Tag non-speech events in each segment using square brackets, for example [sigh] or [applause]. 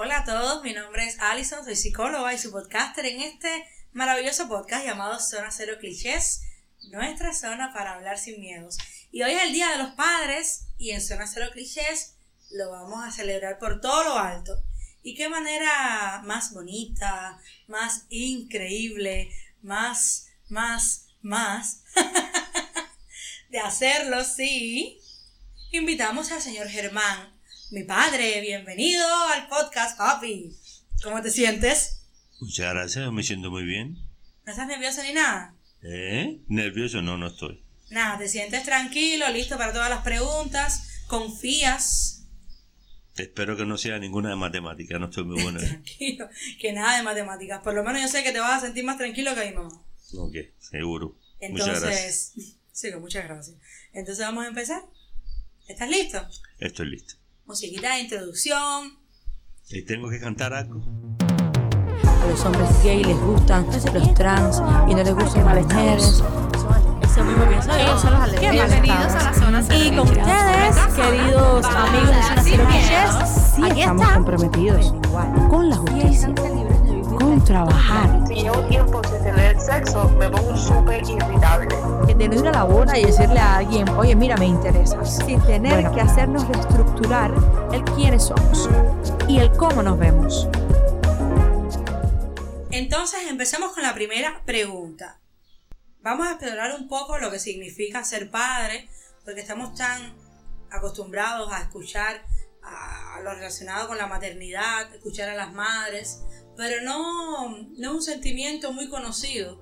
Hola a todos, mi nombre es Alison, soy psicóloga y su podcaster en este maravilloso podcast llamado Zona Cero Clichés, nuestra zona para hablar sin miedos. Y hoy es el Día de los Padres y en Zona Cero Clichés lo vamos a celebrar por todo lo alto. Y qué manera más bonita, más increíble, más, más, más [laughs] de hacerlo, sí. Invitamos al señor Germán, mi padre. Bienvenido al podcast, papi. ¿Cómo te sientes? Muchas gracias, me siento muy bien. ¿No estás nervioso ni nada? ¿Eh? ¿Nervioso? No, no estoy. Nada, te sientes tranquilo, listo para todas las preguntas, confías. Espero que no sea ninguna de matemáticas, no estoy muy bueno. [laughs] tranquilo, que nada de matemáticas. Por lo menos yo sé que te vas a sentir más tranquilo que mi mamá. Ok, seguro. Entonces, muchas gracias. [laughs] Sí, muchas gracias. Entonces vamos a empezar. ¿Estás listo? Estoy listo. Musiquita de introducción. ¿Y tengo que cantar algo? A los hombres gay les gustan los trans y no les gustan las mujeres. Eso mismo pienso yo. Ellos son los lesbianas. Bienvenidos a la zona cero Y con ustedes, queridos amigos de Zona Cero Aquí estamos comprometidos con la justicia, trabajar, Si llevo tiempo sin tener sexo, me pongo súper irritable. de no ir a la boda y decirle a alguien, oye, mira, me interesas, sin tener Bueno. que hacernos reestructurar el quiénes somos y el cómo nos vemos. Entonces empecemos con la primera pregunta. Vamos a explorar un poco lo que significa ser padre, porque estamos tan acostumbrados a escuchar a lo relacionado con la maternidad, escuchar a las madres, pero no, no es un sentimiento muy conocido.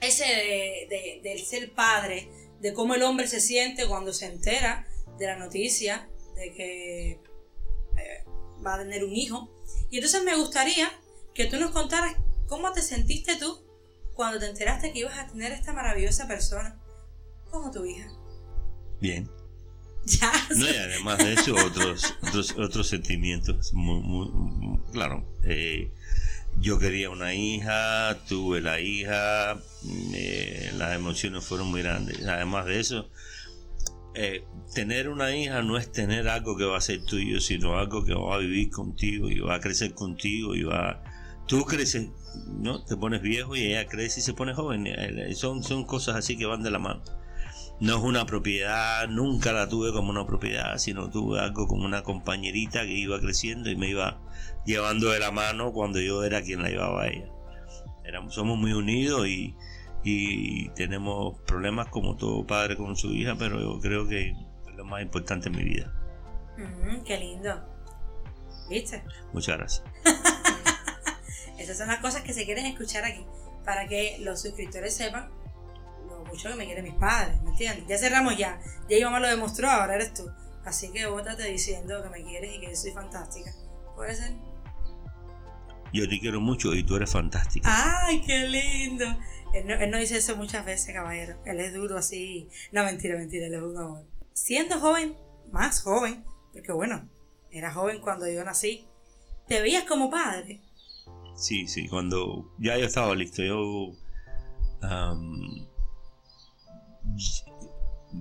Ese de, de- del ser padre, de cómo el hombre se siente cuando se entera de la noticia de que eh, va a tener un hijo. Y entonces me gustaría que tú nos contaras cómo te sentiste tú cuando te enteraste que ibas a tener esta maravillosa persona como tu hija. Bien. [laughs] Ya. No, y además de eso, otros, otros, otros sentimientos. Muy, muy- muy- claro, eh, yo quería una hija, tuve la hija, eh, las emociones fueron muy grandes. Además de eso, eh, tener una hija no es tener algo que va a ser tuyo, sino algo que va a vivir contigo y va a crecer contigo y va... Tú creces, ¿no? Te pones viejo y ella crece y se pone joven. Son, son cosas así que van de la mano no es una propiedad, nunca la tuve como una propiedad, sino tuve algo como una compañerita que iba creciendo y me iba llevando de la mano cuando yo era quien la llevaba a ella. Éramos, somos muy unidos y, y tenemos problemas como todo padre con su hija, pero yo creo que es lo más importante en mi vida. Mm, qué lindo. ¿Viste? Muchas gracias. [laughs] Esas son las cosas que se quieren escuchar aquí, para que los suscriptores sepan mucho que me quieren mis padres, ¿me entiendes? Ya cerramos ya, ya mi mamá lo demostró, ahora eres tú. Así que bótate diciendo que me quieres y que yo soy fantástica. ¿Puede ser? Yo te quiero mucho y tú eres fantástica. ¡Ay, qué lindo! Él no, él no dice eso muchas veces, caballero. Él es duro así. No, mentira, mentira, él es un amor. Siendo joven, más joven, porque bueno, era joven cuando yo nací, ¿te veías como padre? Sí, sí, cuando ya yo estaba listo, yo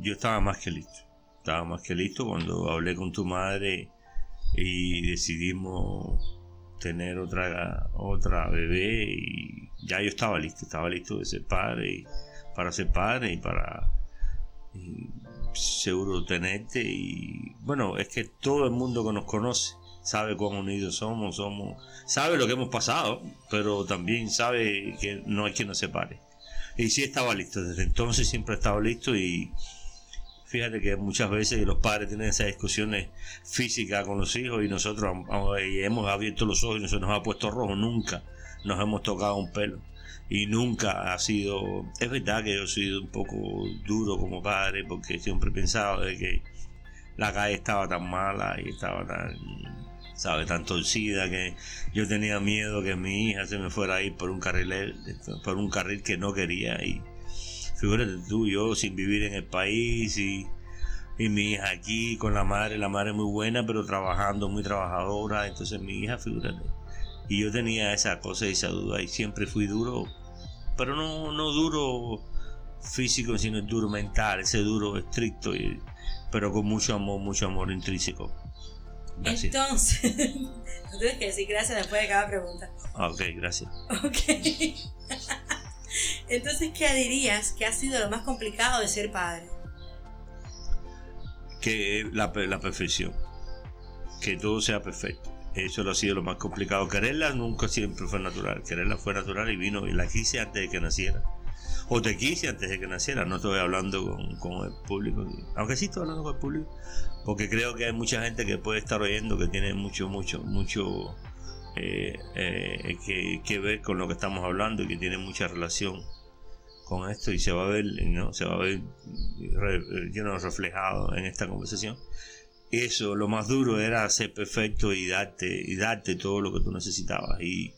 yo estaba más que listo. Estaba más que listo cuando hablé con tu madre y decidimos tener otra otra bebé y ya yo estaba listo, estaba listo de ser padre y para ser padre y para seguro tenerte y bueno, es que todo el mundo que nos conoce sabe cuán unidos somos, somos sabe lo que hemos pasado, pero también sabe que no hay quien nos separe. Y sí estaba listo, desde entonces siempre he estado listo y fíjate que muchas veces los padres tienen esas discusiones físicas con los hijos y nosotros y hemos abierto los ojos y se nos ha puesto rojo, nunca nos hemos tocado un pelo. Y nunca ha sido, es verdad que yo he sido un poco duro como padre porque siempre he pensado de que la calle estaba tan mala y estaba tan, sabe, tan torcida que yo tenía miedo que mi hija se me fuera a ir por un carril, por un carril que no quería. Y figúrate tú, yo sin vivir en el país y, y mi hija aquí con la madre, la madre muy buena pero trabajando, muy trabajadora, entonces mi hija, figúrate. Y yo tenía esa cosa y esa duda. Y siempre fui duro, pero no, no duro físico, sino duro mental, ese duro estricto, y, pero con mucho amor, mucho amor intrínseco. Gracias. Entonces, [laughs] tú tienes que decir gracias después de cada pregunta. Ah, ok, gracias. Ok. [laughs] Entonces, ¿qué dirías que ha sido lo más complicado de ser padre? Que la, la perfección. Que todo sea perfecto. Eso lo ha sido lo más complicado. Quererla nunca siempre fue natural. Quererla fue natural y vino y la quise antes de que naciera. O te quise antes de que naciera. No estoy hablando con, el público. Aunque sí estoy hablando con el público. Porque creo que hay mucha gente que puede estar oyendo que tiene mucho, mucho, mucho eh, eh, que, que ver con lo que estamos hablando y que tiene mucha relación con esto y se va a ver, ¿no? Se va a ver know, reflejado en esta conversación. Eso, lo más duro era ser perfecto y darte, y darte todo lo que tú necesitabas. Y,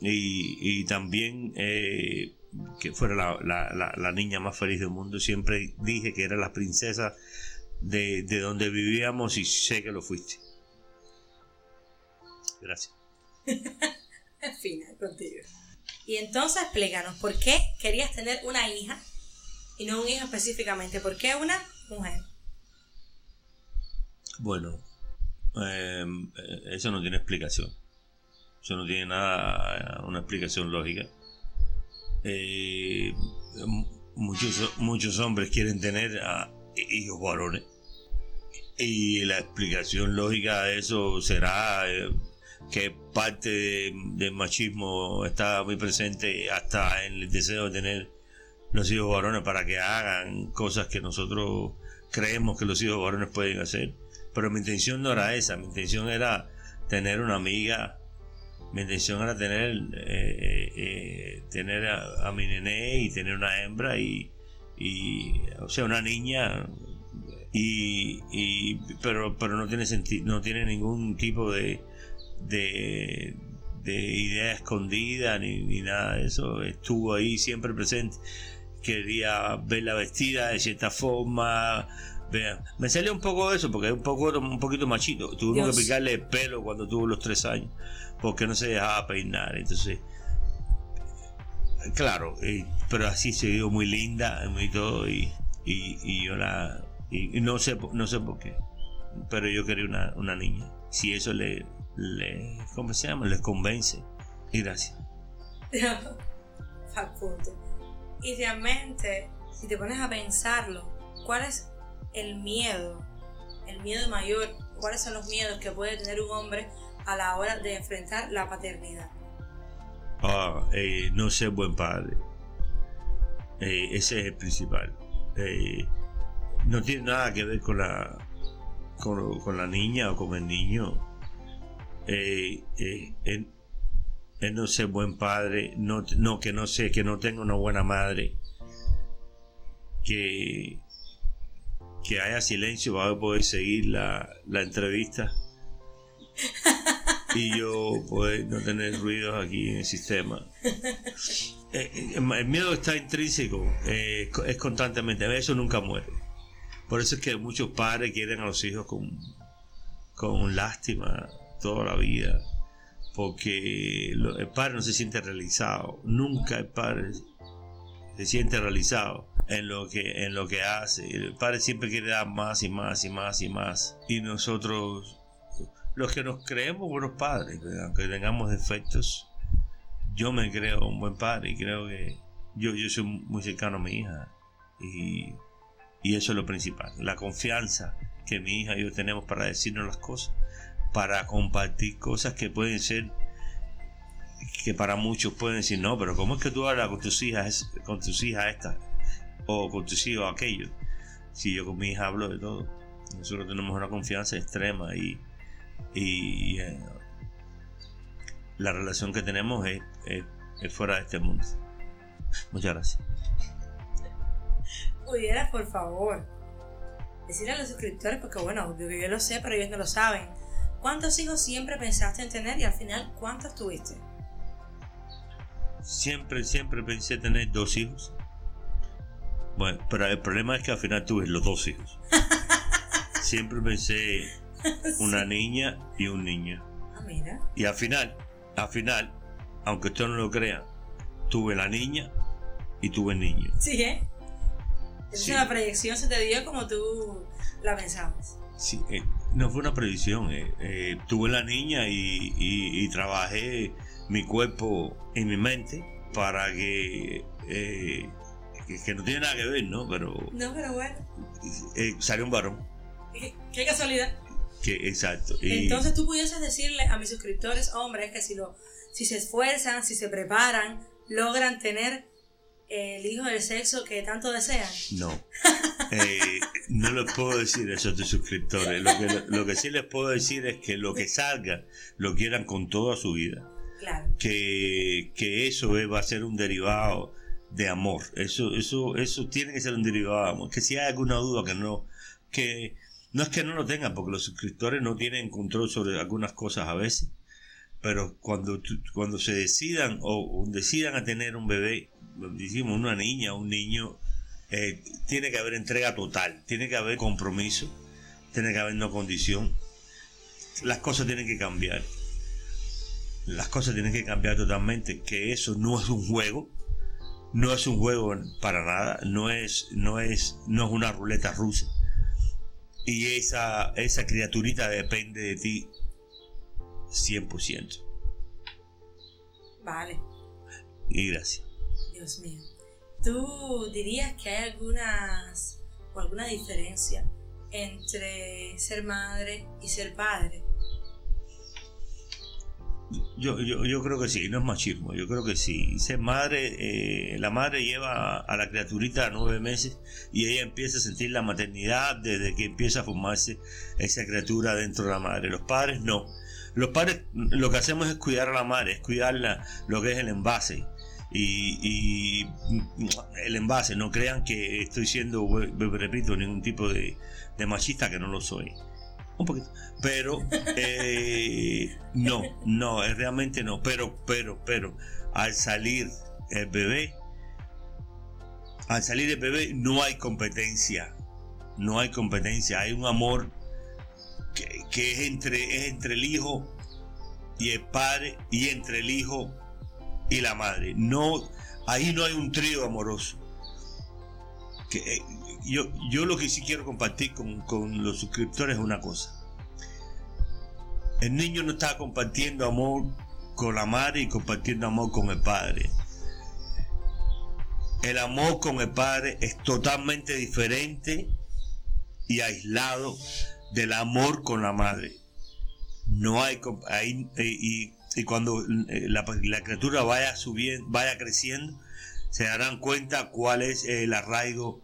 y, también eh, que fuera la, la- la- la niña más feliz del mundo. Siempre dije que era la princesa de, de donde vivíamos y sé que lo fuiste. Gracias. Al [laughs] final, contigo. Y entonces, explícanos, ¿por qué querías tener una hija y no un hijo específicamente? ¿Por qué una mujer? Bueno, eh, eso no tiene explicación. Eso no tiene nada, una explicación lógica. Eh, muchos, muchos hombres quieren tener hijos varones. Y la explicación lógica de eso será eh, que parte de- del machismo está muy presente hasta en el deseo de tener los hijos varones para que hagan cosas que nosotros creemos que los hijos varones pueden hacer. Pero mi intención no era esa, mi intención era tener una amiga, mi intención era tener, eh, eh, tener a, a mi nené y tener una hembra y, y o sea, una niña y, y pero pero no tiene sentido, no tiene ningún tipo de de, de idea escondida ni, ni nada de eso, estuvo ahí siempre presente quería verla vestida de cierta forma. Vea, Me salió un poco eso porque es un poco un poquito machito. Tuvimos Dios. que picarle el pelo cuando tuvo los tres años porque no se dejaba peinar. Entonces, claro, eh, pero así se vio muy linda y todo y, y, y yo la y, no sé no sé por qué, pero yo quería una, una niña. Si eso le le ¿cómo se llama? les convence. Y gracias. [laughs] Facundo. Y realmente, si te pones a pensarlo, ¿cuál es el miedo? El miedo mayor, ¿cuáles son los miedos que puede tener un hombre a la hora de enfrentar la paternidad? Ah, eh, no ser buen padre. Eh, ese es el principal. Eh, no tiene nada que ver con la con, con la niña o con el niño. El, el no ser buen padre, no, no que no sé, que no tenga una buena madre, que que haya silencio para poder seguir la, la entrevista [laughs] y yo poder no tener ruidos aquí en el sistema. Eh, eh, el miedo está intrínseco, eh, es constantemente, eso nunca muere. Por eso es que muchos padres quieren a los hijos con, con lástima toda la vida, porque el padre no se siente realizado, nunca el padre se siente realizado en lo que en lo que hace. El padre siempre quiere dar más y más y más y más. Y nosotros, los que nos creemos buenos padres, ¿verdad? aunque tengamos defectos, yo me creo un buen padre y creo que yo, yo soy muy cercano a mi hija. Y, y eso es lo principal, la confianza que mi hija y yo tenemos para decirnos las cosas, para compartir cosas que pueden ser que para muchos pueden decir, no, pero ¿cómo es que tú hablas con tus hijas, con tus hijas estas? O con tus hijos aquellos. Si yo con mi hija hablo de todo. Nosotros tenemos una confianza extrema y, y eh, la relación que tenemos es, es- es fuera de este mundo. Muchas gracias. Pudieras, por favor, decirle a los suscriptores, porque bueno, obvio que yo lo sé, pero ellos no lo saben. ¿Cuántos hijos siempre pensaste en tener y al final cuántos tuviste? Siempre, siempre pensé tener dos hijos. Bueno, pero el problema es que al final tuve los dos hijos. [laughs] Siempre pensé [laughs] una niña y un niño. Ah, mira. Y al final, al final, aunque usted no lo crea, tuve la niña y tuve el niño. Sí, ¿eh? Entonces Sí. la proyección se te dio como tú la pensabas. Sí, eh, No fue una previsión. eh, eh, tuve la niña y, y- y trabajé mi cuerpo y mi mente para que, que, que no tiene nada que ver, ¿no? Pero No, pero bueno. salió un varón. Qué, qué casualidad. Que, exacto. Y, Entonces tú pudieses decirle a mis suscriptores, hombres, que si lo, si se esfuerzan, si se preparan, logran tener el hijo del sexo que tanto desean. No. [laughs] Eh, no les puedo decir eso a tus suscriptores. Lo que, lo que sí les puedo decir es que lo que salga lo quieran con toda su vida. Claro. Que, que eso es- va a ser un derivado de amor. Eso, eso, eso tiene que ser un derivado de amor. Que si hay alguna duda que no, que no es que no lo tengan, porque los suscriptores no tienen control sobre algunas cosas a veces. Pero cuando, cuando se decidan o, o decidan a tener un bebé, decimos una niña o un niño, eh, tiene que haber entrega total, tiene que haber compromiso, tiene que haber no condición. Las cosas tienen que cambiar. Las cosas tienen que cambiar totalmente, que eso no es un juego, no es un juego para nada, no es, no es, no es una ruleta rusa. Y esa, esa criaturita depende de ti 100%. Vale. Y gracias. Dios mío. ¿Tú dirías que hay algunas o alguna diferencia entre ser madre y ser padre? Yo, yo, yo creo que sí, no es machismo, yo creo que sí. Madre, eh, la madre lleva a la criaturita a nueve meses y ella empieza a sentir la maternidad desde que empieza a formarse esa criatura dentro de la madre. Los padres no. Los padres lo que hacemos es cuidar a la madre, es cuidarla lo que es el envase. Y, y el envase, no crean que estoy siendo, repito, ningún tipo de machista que no lo soy. Un poquito. Pero eh, no, no, es realmente no. Pero, pero, pero, al salir el bebé, al salir el bebé no hay competencia. No hay competencia. Hay un amor que, que es, entre, es entre el hijo y el padre y entre el hijo y la madre. No, ahí no hay un trío amoroso. Eh, yo, yo lo que sí quiero compartir con, con los suscriptores es una cosa. El niño no está compartiendo amor con la madre y compartiendo amor con el padre. El amor con el padre es totalmente diferente y aislado del amor con la madre. No hay- eh, y, y cuando eh, la, la criatura vaya subiendo, vaya creciendo, se darán cuenta cuál es el arraigo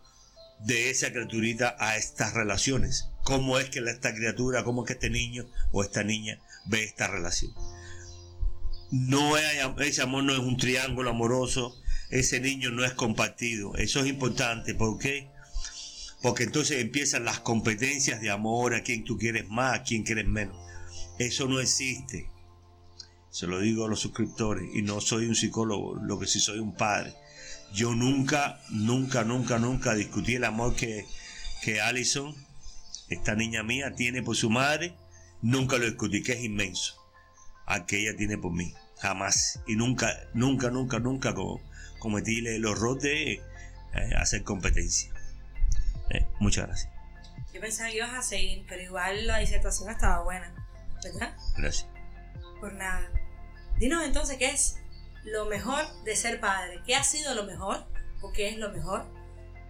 de esa criaturita a estas relaciones. Cómo es que esta criatura, cómo es que este niño o esta niña ve esta relación. No am- ese amor no es un triángulo amoroso, ese niño no es compartido. Eso es importante, ¿por qué? Porque entonces empiezan las competencias de amor, a quien tú quieres más, a quien quieres menos. Eso no existe. Se lo digo a los suscriptores y no soy un psicólogo, lo que sí soy un padre. Yo nunca, nunca, nunca, nunca discutí el amor que, que Allison, esta niña mía, tiene por su madre. Nunca lo discutí, que es inmenso. Al que ella tiene por mí. Jamás. Y nunca, nunca, nunca, nunca co- cometí el horror de eh, hacer competencia. Eh, muchas gracias. Yo pensaba que ibas a seguir, pero igual la disertación estaba buena, ¿verdad? Gracias. Por nada. Dinos entonces qué es lo mejor de ser padre. ¿Qué ha sido lo mejor o qué es lo mejor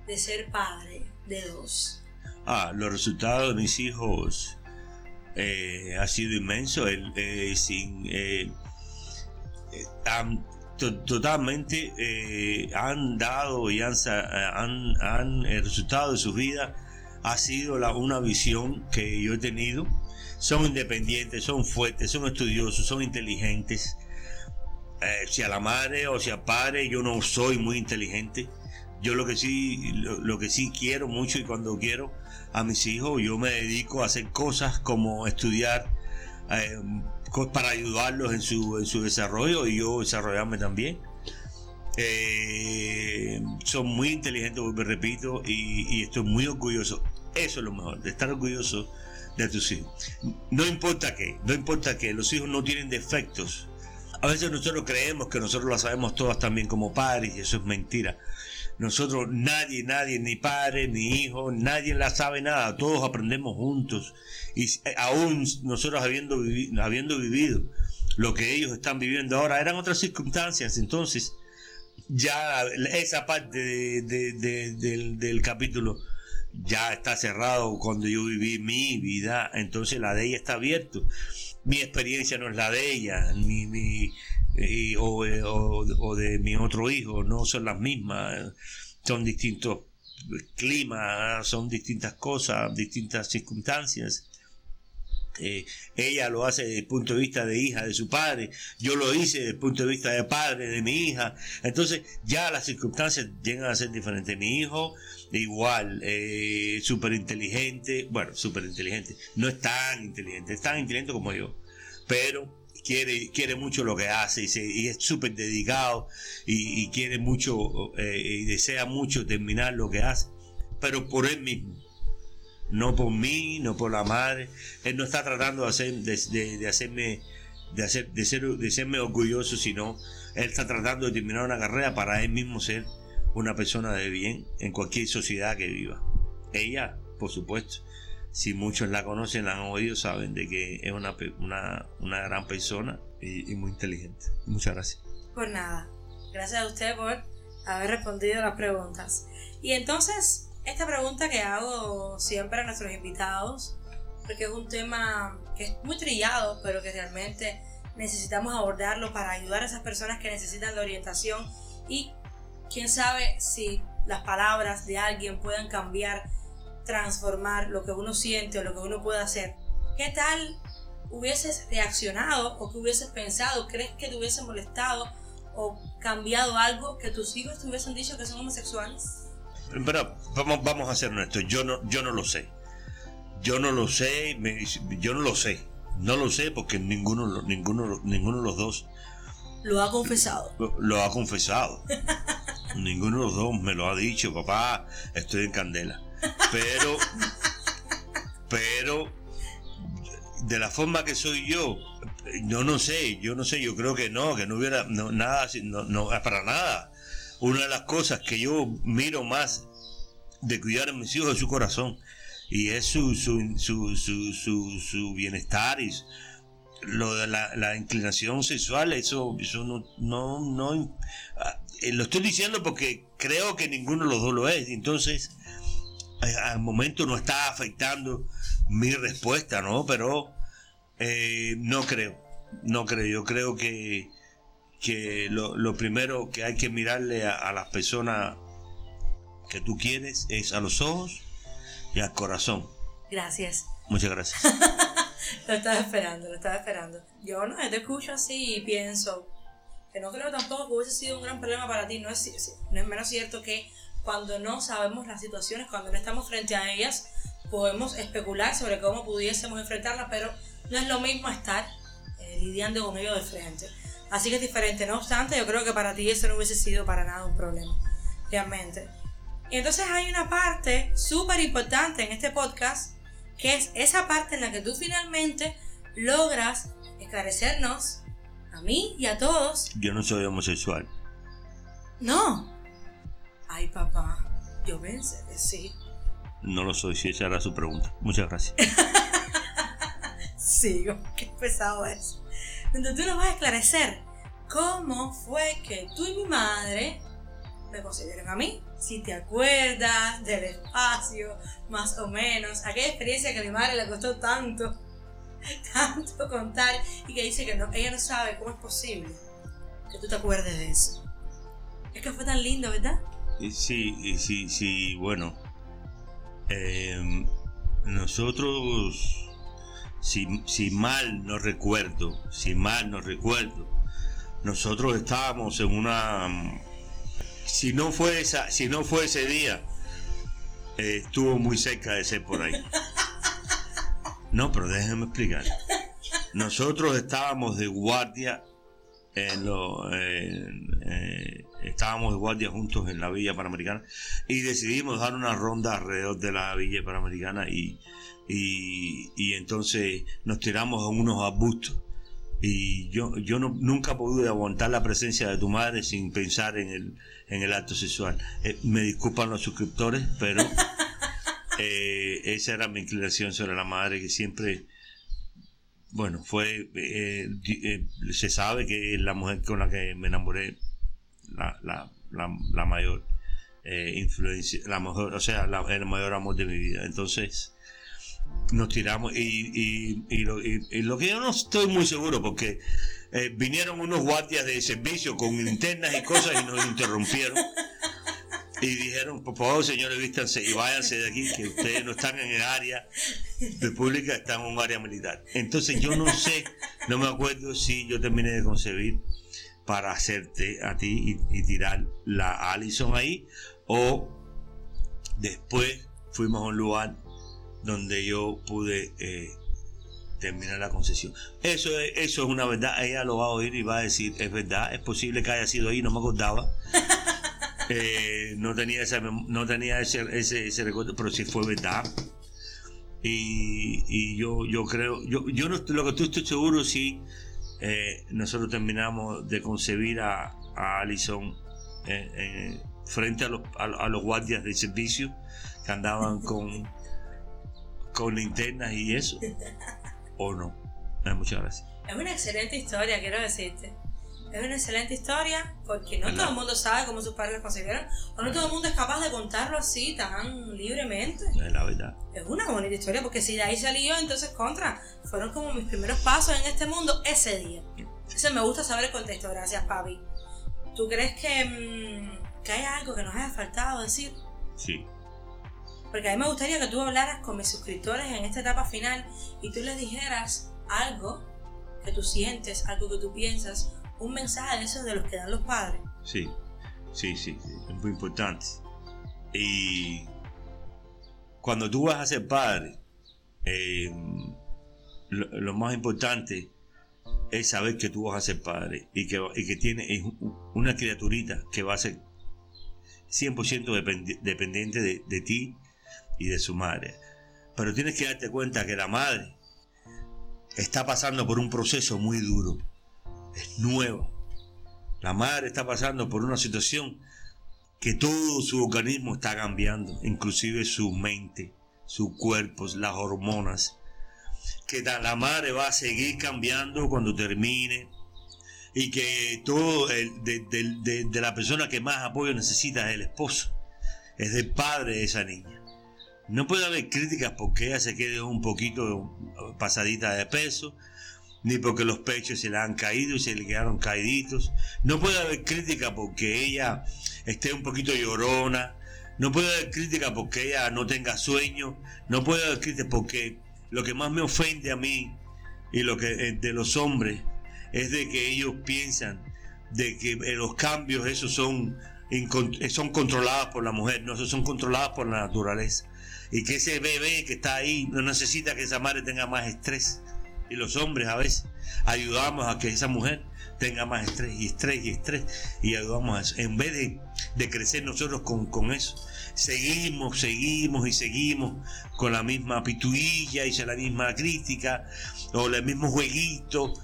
de ser padre de dos? Ah, los resultados de mis hijos eh, ha sido inmenso. El, eh, sin, eh, eh, totalmente eh, han dado y han, han, han- el resultado de sus vidas ha sido la, una visión que yo he tenido. Son independientes, son fuertes, son estudiosos, son inteligentes. Eh, si a la madre o si al padre, yo no soy muy inteligente. Yo lo que sí, lo, que sí quiero mucho y cuando quiero a mis hijos, yo me dedico a hacer cosas como estudiar eh, para ayudarlos en su, en su desarrollo y yo desarrollarme también. Eh, son muy inteligentes, repito, y, y estoy muy orgulloso. Eso es lo mejor, de estar orgulloso de tus hijos. No importa qué, no importa qué, los hijos no tienen defectos. A veces nosotros creemos que nosotros lo sabemos todas también como padres y eso es mentira. nosotros nadie, nadie, ni padre, ni hijo, nadie la sabe nada, todos aprendemos juntos y aún nosotros habiendo, habiendo vivido lo que ellos están viviendo ahora, eran otras circunstancias, entonces ya esa parte del, del capítulo ya está cerrado cuando yo viví mi vida, entonces la de ella está abierto. Mi experiencia no es la de ella, ni mi, o, o, de mi otro hijo, no son las mismas, son distintos climas, son distintas cosas, distintas circunstancias. Eh, ella lo hace desde el punto de vista de hija de su padre, yo lo hice desde el punto de vista de padre de mi hija. Entonces ya las circunstancias llegan a ser diferentes. Mi hijo igual, eh, súper inteligente, bueno, súper inteligente, no es tan inteligente, es tan inteligente como yo, pero quiere, quiere mucho lo que hace y, es súper dedicado y, quiere mucho eh, y desea mucho terminar lo que hace, pero por él mismo. No por mí, no por la madre. Él no está tratando de, hacer, de, hacerme de, hacer, de, ser, de serme orgulloso, sino él está tratando de terminar una carrera para él mismo ser una persona de bien en cualquier sociedad que viva. Ella, por supuesto, si muchos la conocen, la han oído, saben de que es una, una, gran persona y, muy inteligente. Muchas gracias. Por nada. Gracias a usted por haber respondido las preguntas. Y entonces, esta pregunta que hago siempre a nuestros invitados, porque es un tema que es muy trillado, pero que realmente necesitamos abordarlo para ayudar a esas personas que necesitan la orientación y quién sabe si las palabras de alguien puedan cambiar, transformar lo que uno siente o lo que uno puede hacer. ¿Qué tal hubieses reaccionado o que hubieses pensado? ¿Crees que te hubiese molestado o cambiado algo que tus hijos te hubiesen dicho que son homosexuales? Pero vamos, vamos a ser honestos, yo no, yo no lo sé. Yo no lo sé, yo no lo sé. No lo sé porque ninguno, ninguno, ninguno de los dos lo ha confesado. Lo, ha confesado. [laughs] Ninguno de los dos me lo ha dicho, papá, estoy en candela. Pero, pero, de la forma que soy yo, yo no sé, yo no sé, yo creo que no, que no hubiera nada, no, no, para nada. Una de las cosas que yo miro más de cuidar a mis hijos es su corazón y es su, su, su, su, su bienestar y lo de la, inclinación sexual, eso, eso no, no, no ah, eh, lo estoy diciendo porque creo que ninguno de los dos lo es. Entonces, eh, al momento no está afectando mi respuesta, ¿no? Pero eh, no creo, no creo. Yo creo que, que lo, primero que hay que mirarle a, a las personas que tú quieres es a los ojos y al corazón. Gracias. Muchas gracias. [laughs] lo estaba esperando, lo estaba esperando. Yo no, te escucho así y pienso que no creo tampoco que hubiese sido un gran problema para ti. No es, no es menos cierto que cuando no sabemos las situaciones, cuando no estamos frente a ellas, podemos especular sobre cómo pudiésemos enfrentarlas, pero no es lo mismo estar eh, lidiando con ello de frente. Así que es diferente. No obstante, yo creo que para ti eso no hubiese sido para nada un problema, realmente. Y entonces hay una parte súper importante en este podcast que es esa parte en la que tú finalmente logras esclarecernos a mí y a todos. Yo no soy homosexual. No. Ay, papá, yo pensé que sí. No lo soy, si esa era su pregunta. Muchas gracias. [laughs] sí, qué pesado es. Entonces tú nos vas a esclarecer cómo fue que tú y mi madre me consideran a mí. Si te acuerdas del espacio, más o menos, aquella experiencia que a mi madre le costó tanto, [laughs] tanto contar y que dice que no, ella no sabe cómo es posible que tú te acuerdes de eso. Es que fue tan lindo, ¿verdad? Sí, sí, sí, bueno. Em, nosotros, si, mal no recuerdo, si mal no recuerdo, nosotros estábamos en una si no fue esa, si no fue ese día, eh, estuvo muy cerca de ser por ahí. No, pero déjenme explicar. Nosotros estábamos de guardia en eh, estábamos de guardia juntos en la Villa Panamericana y decidimos dar una ronda alrededor de la Villa Panamericana y, y, y entonces nos tiramos a unos arbustos Y yo, yo no, nunca pude aguantar la presencia de tu madre sin pensar en el, en el acto sexual. Eh, me disculpan los suscriptores, pero [laughs] eh, esa era mi inclinación sobre la madre que siempre, bueno, fue, eh, eh, se sabe que es la mujer con la que me enamoré, la, la, la, la mayor influencia, la mejor, o sea, la- el mayor amor de mi vida. Entonces nos tiramos y, y, lo, que yo no estoy muy seguro porque eh, vinieron unos guardias de servicio con linternas y cosas y nos interrumpieron y dijeron por favor señores vístanse y váyanse de aquí que ustedes no están en el área de pública están en un área militar entonces yo no sé no me acuerdo si yo terminé de concebir para hacerte a ti y tirar la Allison ahí o después fuimos a un lugar donde yo pude eh, terminar la concesión. Eso es, eso es una verdad, ella lo va a oír y va a decir, es verdad, es posible que haya sido ahí, no me acordaba. [laughs] Eh, no tenía, esa, no tenía ese, ese, ese recuerdo, pero sí fue verdad. Y, y yo, yo creo, yo, yo no lo que estoy, estoy seguro si eh, nosotros terminamos de concebir a, a Alison eh, frente a los, a, a los guardias de servicio que andaban con, con linternas y eso, [laughs] o no. Muchas gracias. Es una excelente historia, quiero decirte. Es una excelente historia porque no ¿Verdad? todo el mundo sabe cómo sus padres los concibieron o no todo el mundo es capaz de contarlo así tan libremente. Es la verdad. Es una bonita historia porque si de ahí salió, entonces contra. Fueron como mis primeros pasos en este mundo ese día. Eso me gusta saber el contexto, gracias papi. ¿Tú crees que, mm, que hay algo que nos haya faltado decir? Sí. Porque a mí me gustaría que tú hablaras con mis suscriptores en esta etapa final y tú les dijeras algo que tú sientes, algo que tú piensas, un mensaje de esos de los que dan los padres. Sí, sí, sí, es muy importante. Y cuando tú vas a ser padre, eh, lo, más importante es saber que tú vas a ser padre y que, y que tienes una criaturita que va a ser 100% dependi- dependiente de, de ti y de su madre. Pero tienes que darte cuenta que la madre está pasando por un proceso muy duro. Es nueva. La madre está pasando por una situación que todo su organismo está cambiando, inclusive su mente, su cuerpo, las hormonas. Que la madre va a seguir cambiando cuando termine y que todo el- de la persona que más apoyo necesita es el esposo, es del padre de esa niña. No puede haber críticas porque ella se quede un poquito pasadita de peso, ni porque los pechos se le han caído y se le quedaron caíditos. No puede haber crítica porque ella esté un poquito llorona. No puede haber crítica porque ella no tenga sueño. No puede haber crítica porque lo que más me ofende a mí y lo que eh, de los hombres es de que ellos piensan de que eh, los cambios esos son son controlados por la mujer, no, son controlados por la naturaleza. Y que ese bebé que está ahí no necesita que esa madre tenga más estrés. Y los hombres a veces ayudamos a que esa mujer tenga más estrés y estrés y estrés y ayudamos a eso. En vez de, de crecer nosotros con, con eso, seguimos, seguimos y seguimos con la misma pituilla y la misma crítica o el mismo jueguito.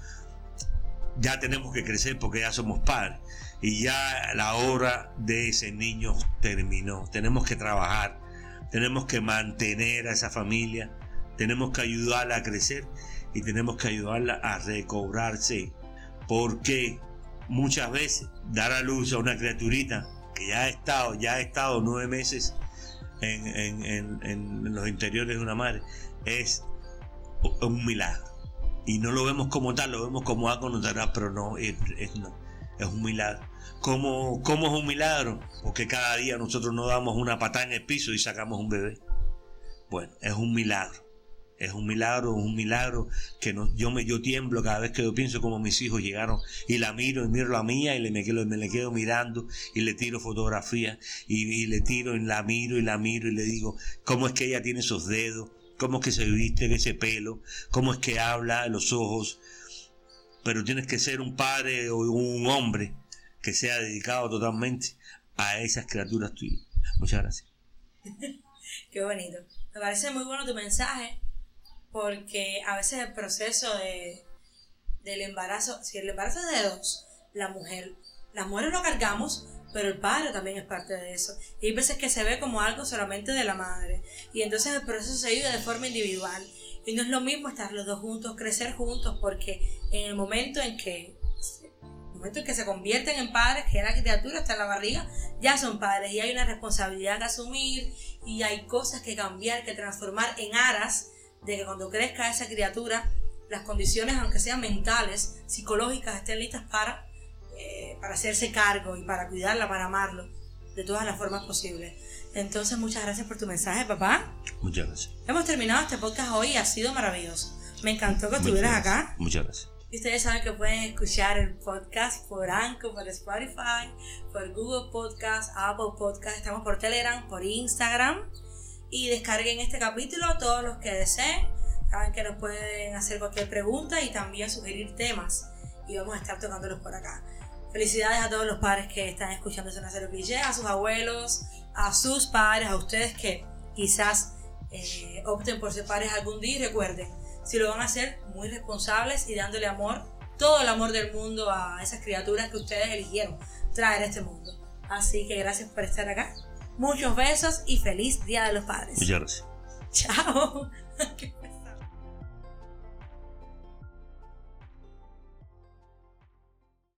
Ya tenemos que crecer porque ya somos padres y ya la hora de ese niño terminó. Tenemos que trabajar, tenemos que mantener a esa familia, tenemos que ayudarla a crecer y tenemos que ayudarla a recobrarse. Porque muchas veces dar a luz a una criaturita que ya ha estado, ya ha estado nueve meses en, en- en- en los interiores de una madre es un milagro. Y no lo vemos como tal, lo vemos como algo natural, pero no, es, es- no, es un milagro. ¿Cómo, ¿Cómo es un milagro? Porque cada día nosotros no damos una patada en el piso y sacamos un bebé. Bueno, es un milagro. Es un milagro, es un milagro que no, yo me yo tiemblo cada vez que yo pienso como mis hijos llegaron y la miro y miro la mía y le, me, quedo, me le quedo mirando y le tiro fotografías y, y le tiro y la miro y la miro y le digo cómo es que ella tiene esos dedos, cómo es que se viste ese pelo, cómo es que habla, los ojos. Pero tienes que ser un padre o un hombre que sea dedicado totalmente a esas criaturas tuyas. Muchas gracias. [laughs] Qué bonito. Me parece muy bueno tu mensaje porque a veces el proceso de, del embarazo, si el embarazo es de dos, la mujer, las mujeres lo cargamos, pero el padre también es parte de eso. Y hay veces que se ve como algo solamente de la madre. Y entonces el proceso se vive de forma individual. Y no es lo mismo estar los dos juntos, crecer juntos, porque en el momento en que momento en que se convierten en padres, que la criatura está en la barriga, ya son padres y hay una responsabilidad que asumir y hay cosas que cambiar, que transformar en aras de que cuando crezca esa criatura, las condiciones, aunque sean mentales, psicológicas, estén listas para, eh, para hacerse cargo y para cuidarla, para amarlo, de todas las formas posibles. Entonces, muchas gracias por tu mensaje, papá. Muchas gracias. Hemos terminado este podcast hoy y ha sido maravilloso. Me encantó que estuvieras acá. Muchas gracias. Y ustedes saben que pueden escuchar el podcast por Anchor, por Spotify, por Google Podcast, Apple Podcast. Estamos por Telegram, por Instagram. Y descarguen este capítulo todos los que deseen. Saben que nos pueden hacer cualquier pregunta y también sugerir temas. Y vamos a estar tocándolos por acá. Felicidades a todos los padres que están escuchando Nacero Cliché, a sus abuelos, a sus padres, a ustedes que quizás eh, opten por ser padres algún día y recuerden, si lo van a hacer, muy responsables y dándole amor, todo el amor del mundo a esas criaturas que ustedes eligieron traer a este mundo. Así que gracias por estar acá. Muchos besos y feliz Día de los Padres. Muchas gracias. [laughs] Chao. [laughs]